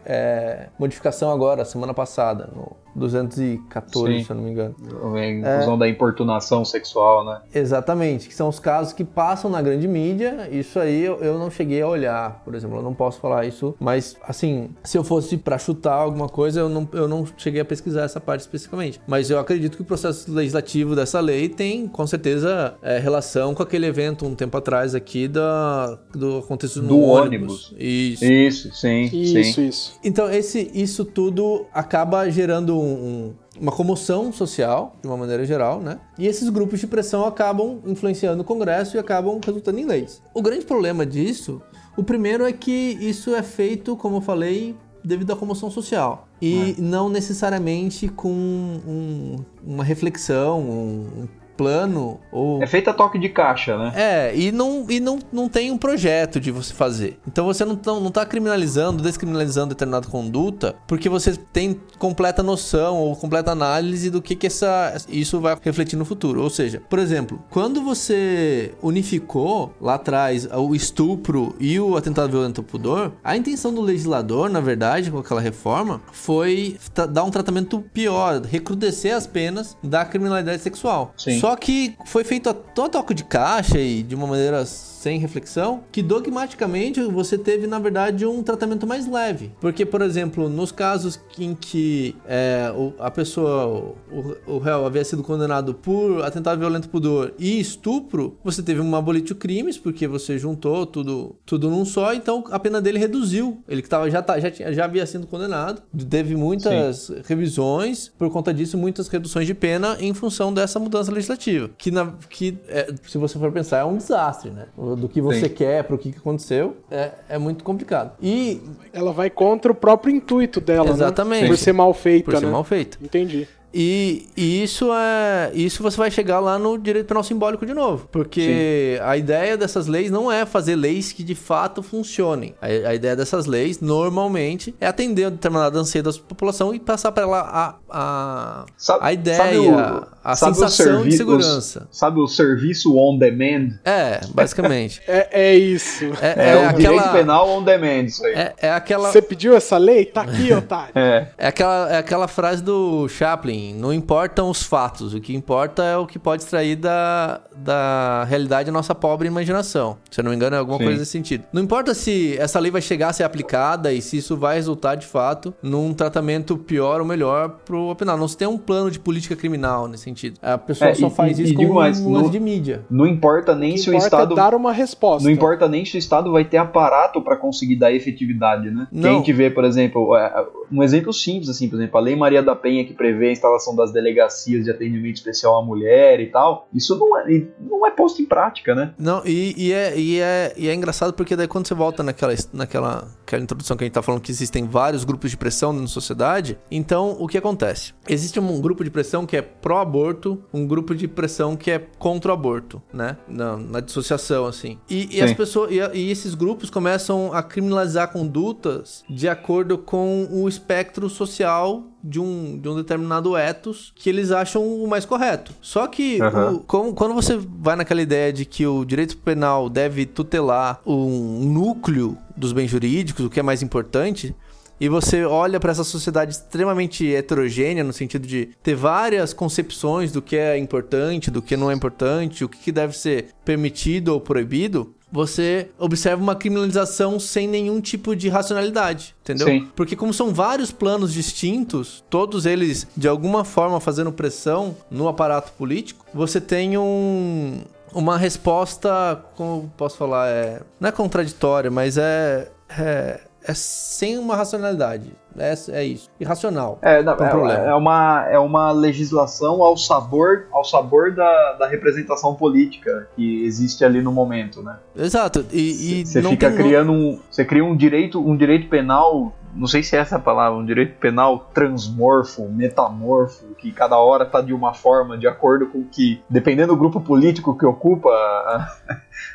é, modificação agora, semana passada, no 214, Sim. se eu não me engano. A inclusão é, da importunação sexual, né? Exatamente, que são os casos que passam na grande mídia. Isso aí eu, eu não cheguei a olhar, por exemplo, eu não posso falar isso, mas assim, se eu fosse para chutar alguma coisa, eu não, eu não cheguei a pesquisar essa parte especificamente. Mas eu acredito que o processo legislativo objetivo dessa lei tem, com certeza, é, relação com aquele evento um tempo atrás aqui da, do acontecido no do ônibus. ônibus. Isso. Isso, sim. Isso, sim. isso. Então, esse, isso tudo acaba gerando um, um uma comoção social, de uma maneira geral, né? E esses grupos de pressão acabam influenciando o Congresso e acabam resultando em leis. O grande problema disso, o primeiro é que isso é feito, como eu falei, devido à comoção social. E é. não necessariamente com um, uma reflexão, um, plano ou é feita toque de caixa, né? É, e não e não, não tem um projeto de você fazer. Então você não tá, não tá criminalizando, descriminalizando determinada conduta, porque você tem completa noção ou completa análise do que que essa isso vai refletir no futuro. Ou seja, por exemplo, quando você unificou lá atrás o estupro e o atentado violento ao pudor, a intenção do legislador, na verdade, com aquela reforma, foi dar um tratamento pior, recrudescer as penas da criminalidade sexual. Sim. Só que foi feito a toque de caixa e de uma maneira sem reflexão, que dogmaticamente você teve, na verdade, um tratamento mais leve. Porque, por exemplo, nos casos em que é, a pessoa, o, o réu, havia sido condenado por atentado violento pudor e estupro, você teve um abolitio crimes, porque você juntou tudo, tudo num só, então a pena dele reduziu. Ele que tava, já, tá, já, tinha, já havia sido condenado, teve muitas Sim. revisões, por conta disso, muitas reduções de pena em função dessa mudança legislativa. Que, na, que é, se você for pensar, é um desastre, né? Do que você Sim. quer, para o que aconteceu, é, é muito complicado. E ela vai contra o próprio intuito dela, né? Exatamente. Né? Por ser mal feita, Por ser né? mal feita. Entendi. E, e isso é. Isso você vai chegar lá no direito penal simbólico de novo. Porque a ideia dessas leis não é fazer leis que de fato funcionem. A, a ideia dessas leis, normalmente, é atender a determinada anseio da população e passar para ela a, a, Sabe- a ideia, sabe o- a sabe os sensação de segurança. Sabe o serviço on demand? É, basicamente. É, é isso. É, É, é o direito aquela. penal on demand, isso aí. É, é aquela. Você pediu essa lei? Tá aqui, otário. É. É aquela, é aquela frase do Chaplin: não importam os fatos, o que importa é o que pode extrair da, da realidade a nossa pobre imaginação. Se eu não me engano, é alguma Sim. coisa nesse sentido. Não importa se essa lei vai chegar a ser aplicada e se isso vai resultar de fato num tratamento pior ou melhor pro penal. Não se tem um plano de política criminal nesse sentido. A pessoa É, só e- faz e- isso e com mais, um lance de mídia. Não importa nem O que se o importa Estado. é dar uma resposta. Não importa nem se o Estado vai ter aparato para conseguir dar efetividade, né? Não. Que a gente vê, por exemplo, é, um exemplo simples, assim, por exemplo, a Lei Maria da Penha que prevê a instalação das delegacias de atendimento especial à mulher e tal, isso não é, não é posto em prática, né? Não, e, e é, e, é, e é engraçado porque daí quando você volta naquela, naquela aquela introdução que a gente tá falando que existem vários grupos de pressão na sociedade, então o que acontece? Existe um grupo de pressão que é pró-aborto, um grupo de pressão que é contra o aborto, né? Na, na dissociação, assim. E, e as pessoas, e, e esses grupos começam a criminalizar condutas de acordo com o espectro social de um, de um determinado ethos que eles acham o mais correto. Só que Aham. o- como- quando você vai naquela ideia de que o direito penal deve tutelar um núcleo dos bens jurídicos, o que é mais importante, e você olha para essa sociedade extremamente heterogênea, no sentido de ter várias concepções do que é importante, do que não é importante, o que deve ser permitido ou proibido, você observa uma criminalização sem nenhum tipo de racionalidade, entendeu? Sim. Porque como são vários planos distintos, todos eles de alguma forma fazendo pressão no aparato político, você tem um uma resposta, como posso falar, é não é contraditória, mas é é, é sem uma racionalidade. É, é isso, irracional. É, não, um é, problema. é uma, é uma legislação ao sabor, ao sabor da, da representação política que existe ali no momento, né? Exato. E, Você fica tem- criando um. Você cria um direito, um direito penal. Não sei se é essa a palavra, um direito penal transmorfo, metamorfo, que cada hora tá de uma forma, de acordo com que, dependendo do grupo político que ocupa a-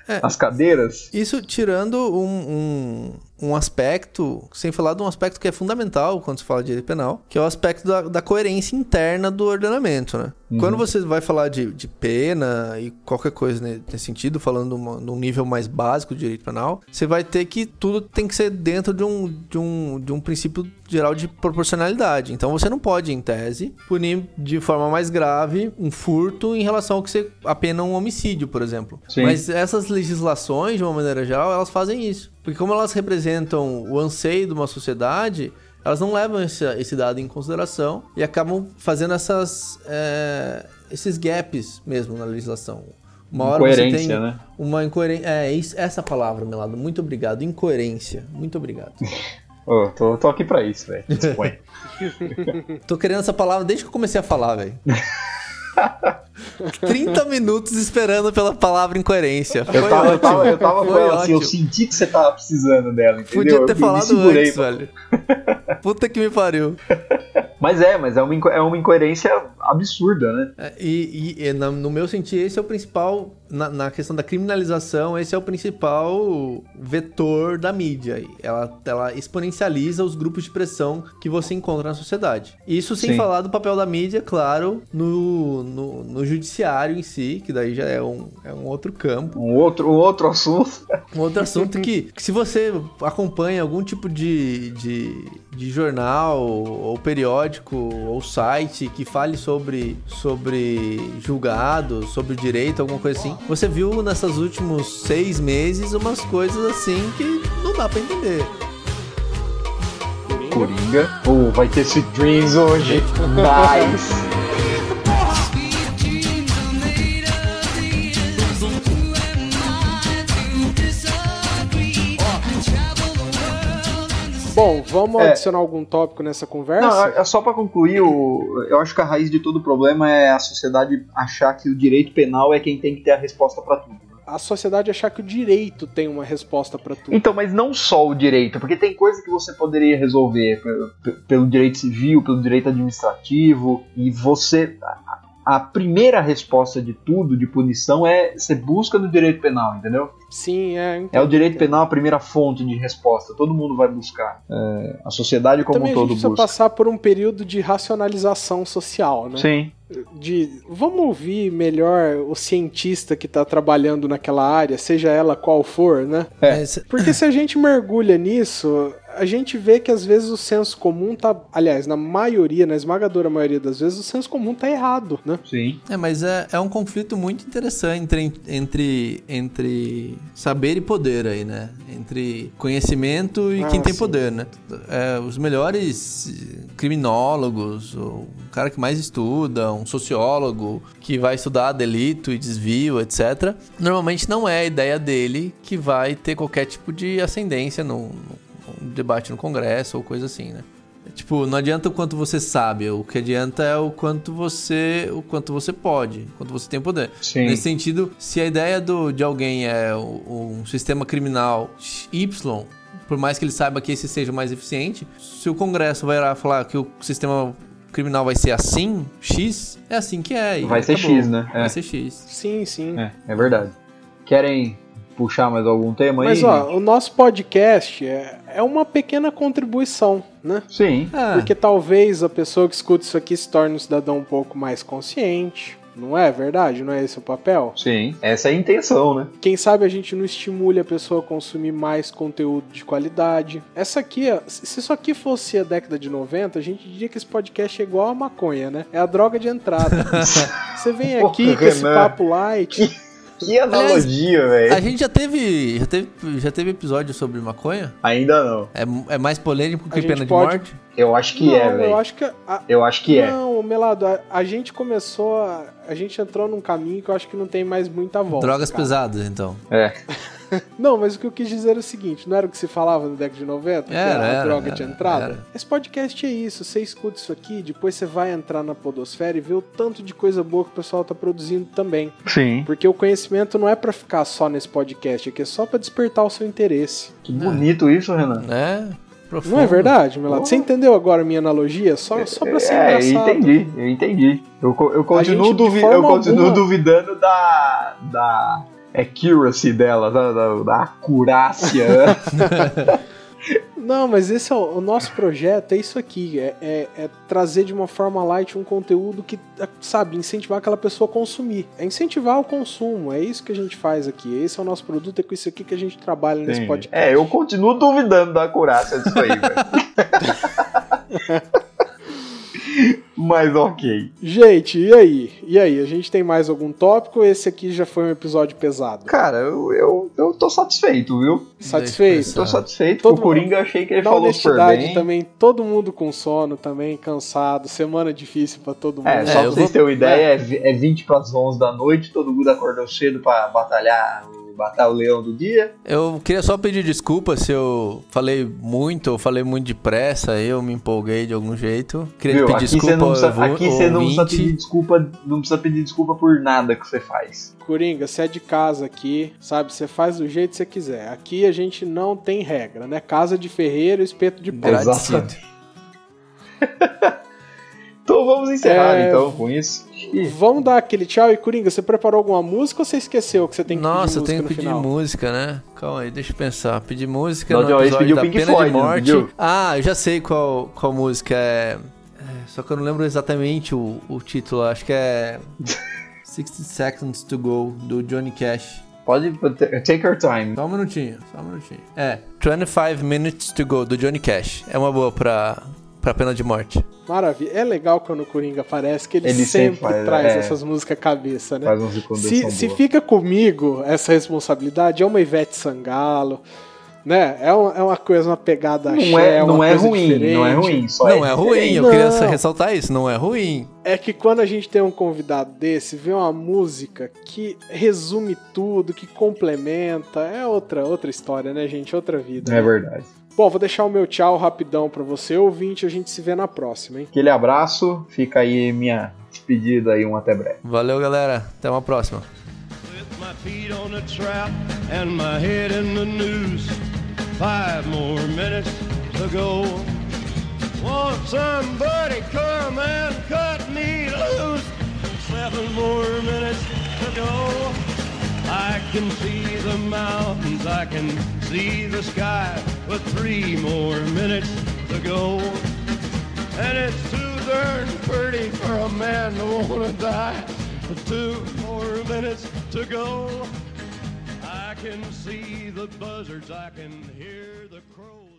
É. as cadeiras. Isso tirando um, um, um aspecto, sem falar de um aspecto que é fundamental quando se fala de direito penal, que é o aspecto da, da coerência interna do ordenamento, né? Uhum. Quando você vai falar de, de pena e qualquer coisa né, nesse sentido, falando numa- num nível mais básico de direito penal, você vai ter que tudo tem que ser dentro de um, de um, de um princípio geral de proporcionalidade. Então você não pode, em tese, punir de forma mais grave um furto em relação ao que você apena um homicídio, por exemplo. Sim. Mas essas legislações, de uma maneira geral, elas fazem isso. Porque como elas representam o anseio de uma sociedade, elas não levam esse, esse dado em consideração e acabam fazendo essas, é, esses gaps mesmo na legislação. Uma hora você Incoerência, tem né? uma incoerência. É, isso- essa palavra, Melado. Muito obrigado. Incoerência. Muito obrigado. Ô, tô, tô aqui pra isso, velho. Tô querendo essa palavra desde que eu comecei a falar, velho. 30 minutos esperando pela palavra incoerência. Foi Eu tava, eu tava, eu tava Foi com ela assim, eu senti que você tava precisando dela, entendeu? Podia ter Eu falado antes, pra- velho. Puta que me pariu. Mas é, mas é uma, é uma incoerência absurda, né? É, E, e- no meu sentir, esse é o principal, na, na questão da criminalização, esse é o principal vetor da mídia. Ela, ela exponencializa os grupos de pressão que você encontra na sociedade. Isso sem Sim. falar do papel da mídia, claro, no, no, no judiciário em si, que daí já é um, é um outro campo. Um outro, um outro assunto. Um outro assunto que, que se você acompanha algum tipo de, de, de jornal ou periódico ou site que fale sobre, sobre julgados, sobre direito, alguma coisa assim, você viu nessas últimos seis meses umas coisas assim que não dá pra entender. Coringa. Oh, vai ter Sweet Dreams hoje. Nice. Vamos É. adicionar algum tópico nessa conversa? Não, é só pra concluir, o, eu acho que a raiz de todo o problema é a sociedade achar que o direito penal é quem tem que ter a resposta pra tudo. né? a sociedade achar que o direito tem uma resposta pra tudo. Então, mas não só o direito, porque tem coisa que você poderia resolver pe- pe- pelo direito civil, pelo direito administrativo, e você. A- A primeira resposta de tudo, de punição, é você busca no direito penal, entendeu? Sim, é. É o entendi. direito penal a primeira fonte de resposta. Todo mundo vai buscar. É, a sociedade como Também um a todo gente precisa busca. passar por um período de racionalização social, né? Sim. de vamos ouvir melhor o cientista que está trabalhando naquela área, seja ela qual for, né? É. Porque se a gente mergulha nisso, a gente vê que às vezes o senso comum tá, aliás, na maioria, na esmagadora maioria das vezes, o senso comum tá errado, né? Sim. É, mas é, é um conflito muito interessante entre, entre, entre saber e poder aí, né? Entre conhecimento e Ah, quem tem sim. poder, né? É, os melhores criminólogos, o cara que mais estuda, um sociólogo que vai estudar delito e desvio, etc. Normalmente não é a ideia dele que vai ter qualquer tipo de ascendência no, no debate no Congresso ou coisa assim, né? Tipo, não adianta o quanto você sabe, o que adianta é o quanto você, o quanto você pode, o quanto você tem poder. Sim. Nesse sentido, se a ideia do, de alguém é um sistema criminal Y, por mais que ele saiba que esse seja o mais eficiente, se o Congresso vai lá falar que o sistema criminal vai ser assim, X, é assim que é. e Vai ser acabou. X, né? É. Vai ser X. Sim, sim. É, é verdade. Querem puxar mais algum tema Mas aí? ó, o nosso podcast é, é uma pequena contribuição, né? Sim. Ah, Porque talvez a pessoa que escuta isso aqui se torne um cidadão um pouco mais consciente. Não é verdade? Não é esse o papel? Sim. Essa é a intenção, né? Quem sabe a gente não estimule a pessoa a consumir mais conteúdo de qualidade. Essa aqui, ó, se isso aqui fosse a década de 90, a gente diria que esse podcast é igual a maconha, né? É a droga de entrada. Você vem aqui Porra, com esse papo light. Que analogia, velho. a gente já teve, já teve, já teve episódio sobre maconha? Ainda não. É, é mais polêmico A que pena de pode- morte? Eu acho que não, é, eu velho. acho que. a- Eu acho que é. Não, Melado, a, a gente começou. A, a gente entrou num caminho que eu acho que não tem mais muita volta. Drogas cara. pesadas, então. É. Não, mas o que eu quis dizer é o seguinte: não era o que se falava na década de 90? que Era, a era, droga era, de entrada? era. Esse podcast é isso. Você escuta isso aqui, depois você vai entrar na Podosfera e vê o tanto de coisa boa que o pessoal tá produzindo também. Sim. Porque o conhecimento não é pra ficar só nesse podcast aqui, é só pra despertar o seu interesse. Que bonito isso, Renan. É, profundo. Não é verdade, Melado? Porra. Você entendeu agora a minha analogia? Só, só pra ser é, eu engraçado. entendi, eu entendi. Eu, eu continuo, gente, duvi- eu continuo alguma- duvidando da. da accuracy dela, da, da, da acurácia. Não, mas esse é o, o nosso projeto, é isso aqui, é, é- é trazer de uma forma light um conteúdo que, é, sabe, incentivar aquela pessoa a consumir. É incentivar o consumo, é isso que a gente faz aqui. Esse é o nosso produto, é com isso aqui que a gente trabalha nesse podcast. é, eu continuo duvidando da acurácia disso aí, velho. Mas ok. Gente, e aí? E aí, a gente tem mais algum tópico? Esse aqui já foi um episódio pesado. Cara, eu, eu, eu tô satisfeito, viu? Satisfeito? Tô satisfeito. Todo o Coringa achei que ele Na falou super honestidade bem. também, todo mundo com sono também, cansado, semana difícil pra todo mundo. É, só É, pra vocês vou- terem uma ideia, é é 20 para as 11 da noite, todo mundo acordou cedo pra batalhar, matar o leão do dia. Eu queria só pedir desculpa se eu falei muito ou falei muito depressa, eu me empolguei de algum jeito. Queria Viu? pedir Aqui desculpa você não precisa, ao vo- aqui você não precisa pedir desculpa, não precisa pedir desculpa por nada que você faz. Coringa, você é de casa aqui, sabe? Você faz do jeito que você quiser. Aqui a gente não tem regra, né? Casa de ferreiro, espeto de pau. Exatamente. Então vamos encerrar É. então com isso. E Vamos dar aquele tchau e Coringa, você preparou alguma música ou você esqueceu que você tem que Nossa, eu pedir tenho música que no pedir final? música, né? Calma aí, deixa eu pensar. Pedir música Da no episódio pediu da Pink pena Floyd, de não morte. Ah, eu já sei qual, qual música é... é, Só que eu não lembro exatamente o, o título. Acho que é 60 Seconds to Go, do Johnny Cash. pode take your time. Só um minutinho, só um minutinho. É, 25 Minutes to Go, do Johnny Cash. É uma boa pra, pra pena de morte. Maravilha. É legal quando o Coringa aparece, que ele, Ele sempre, sempre faz, traz é. essas músicas cabeça, né? Faz uns Se, se boa. fica comigo essa responsabilidade, é uma Ivete Sangalo, né? É uma, é uma coisa, uma pegada Não axé, é, uma não é coisa ruim, diferente. não é ruim. Só não é ruim, eu Não. queria ressaltar isso, não é ruim. É que quando a gente tem um convidado desse, vê uma música que resume tudo, que complementa, é outra outra história, né, gente? Outra vida. É verdade. Bom, vou deixar o meu tchau rapidão pra você, ouvinte, a gente se vê na próxima, hein? Aquele abraço, fica aí minha despedida aí, um até breve. Valeu, galera. Até uma próxima. With my feet on the trap and my head in the noose. Five more minutes to go. Won't somebody come and cut me loose? Seven more minutes to go. I can see the mountains, I can see the sky, but three more minutes to go. And it's too darn pretty for a man to wanna die. But two more minutes to go. I can see the buzzards, I can hear the crows.